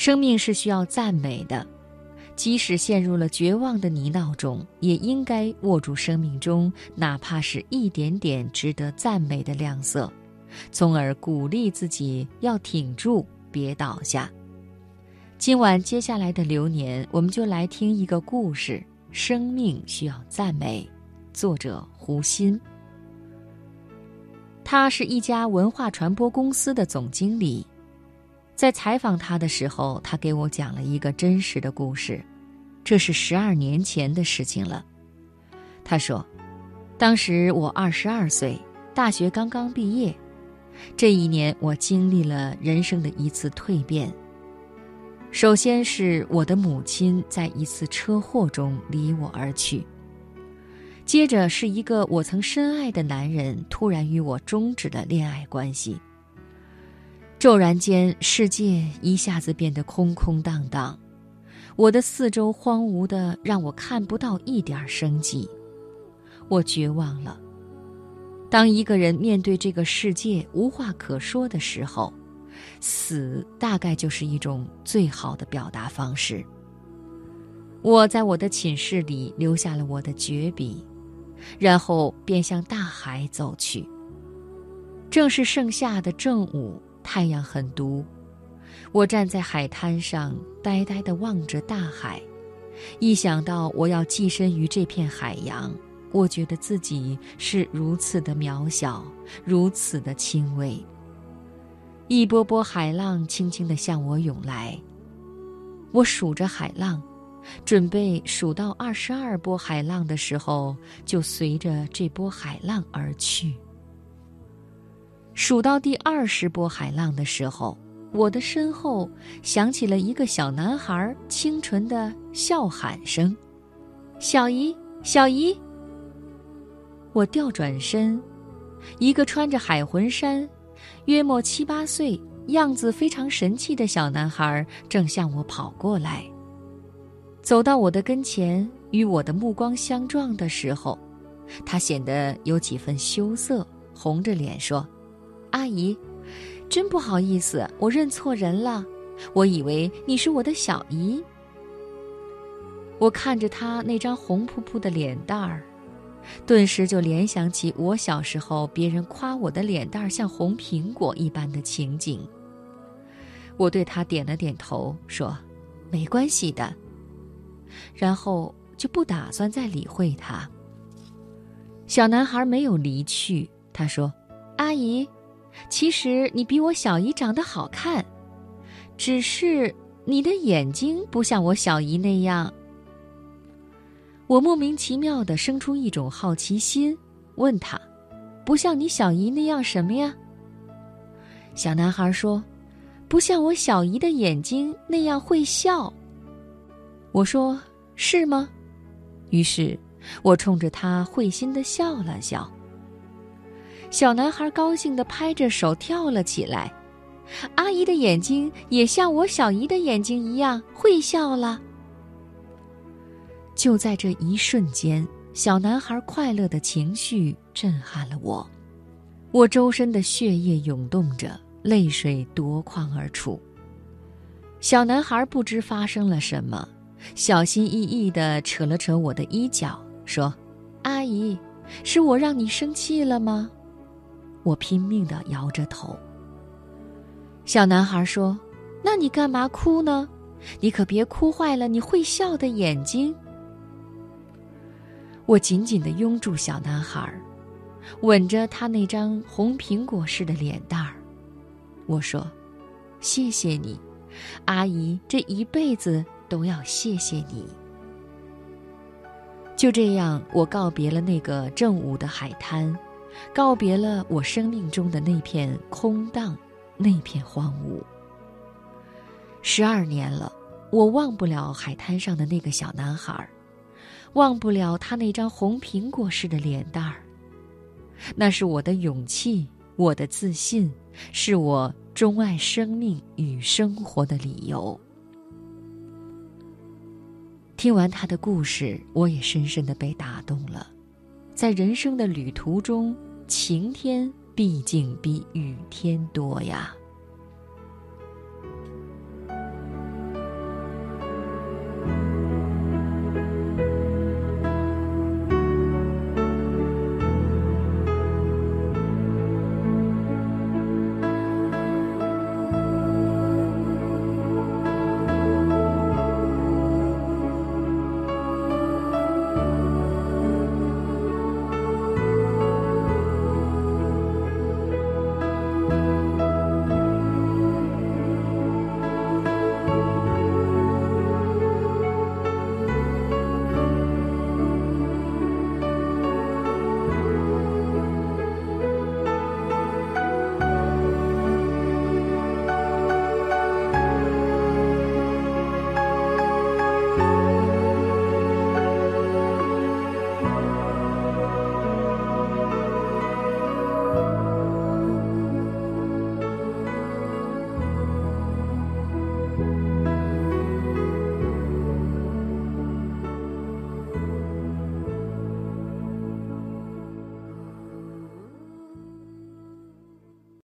生命是需要赞美的，即使陷入了绝望的泥淖中，也应该握住生命中哪怕是一点点值得赞美的亮色，从而鼓励自己要挺住，别倒下。今晚接下来的流年，我们就来听一个故事：《生命需要赞美》，作者胡鑫。他是一家文化传播公司的总经理。在采访他的时候，他给我讲了一个真实的故事，这是十二年前的事情了。他说，当时我二十二岁，大学刚刚毕业，这一年我经历了人生的一次蜕变。首先是我的母亲在一次车祸中离我而去，接着是一个我曾深爱的男人突然与我终止了恋爱关系。骤然间，世界一下子变得空空荡荡，我的四周荒芜的让我看不到一点生机，我绝望了。当一个人面对这个世界无话可说的时候，死大概就是一种最好的表达方式。我在我的寝室里留下了我的绝笔，然后便向大海走去。正是盛夏的正午。太阳很毒，我站在海滩上，呆呆地望着大海。一想到我要寄身于这片海洋，我觉得自己是如此的渺小，如此的轻微。一波波海浪轻轻地向我涌来，我数着海浪，准备数到二十二波海浪的时候，就随着这波海浪而去。数到第二十波海浪的时候，我的身后响起了一个小男孩清纯的笑喊声：“小姨，小姨！”我调转身，一个穿着海魂衫、约莫七八岁、样子非常神气的小男孩正向我跑过来。走到我的跟前，与我的目光相撞的时候，他显得有几分羞涩，红着脸说。阿姨，真不好意思，我认错人了。我以为你是我的小姨。我看着他那张红扑扑的脸蛋儿，顿时就联想起我小时候别人夸我的脸蛋儿像红苹果一般的情景。我对他点了点头，说：“没关系的。”然后就不打算再理会他。小男孩没有离去，他说：“阿姨。”其实你比我小姨长得好看，只是你的眼睛不像我小姨那样。我莫名其妙的生出一种好奇心，问他：“不像你小姨那样什么呀？”小男孩说：“不像我小姨的眼睛那样会笑。”我说：“是吗？”于是，我冲着他会心的笑了笑。小男孩高兴地拍着手跳了起来，阿姨的眼睛也像我小姨的眼睛一样会笑了。就在这一瞬间，小男孩快乐的情绪震撼了我，我周身的血液涌动着，泪水夺眶而出。小男孩不知发生了什么，小心翼翼地扯了扯我的衣角，说：“阿姨，是我让你生气了吗？”我拼命地摇着头。小男孩说：“那你干嘛哭呢？你可别哭坏了你会笑的眼睛。”我紧紧地拥住小男孩，吻着他那张红苹果似的脸蛋儿。我说：“谢谢你，阿姨，这一辈子都要谢谢你。”就这样，我告别了那个正午的海滩。告别了我生命中的那片空荡，那片荒芜。十二年了，我忘不了海滩上的那个小男孩，忘不了他那张红苹果似的脸蛋儿。那是我的勇气，我的自信，是我钟爱生命与生活的理由。听完他的故事，我也深深的被打动了。在人生的旅途中，晴天毕竟比雨天多呀。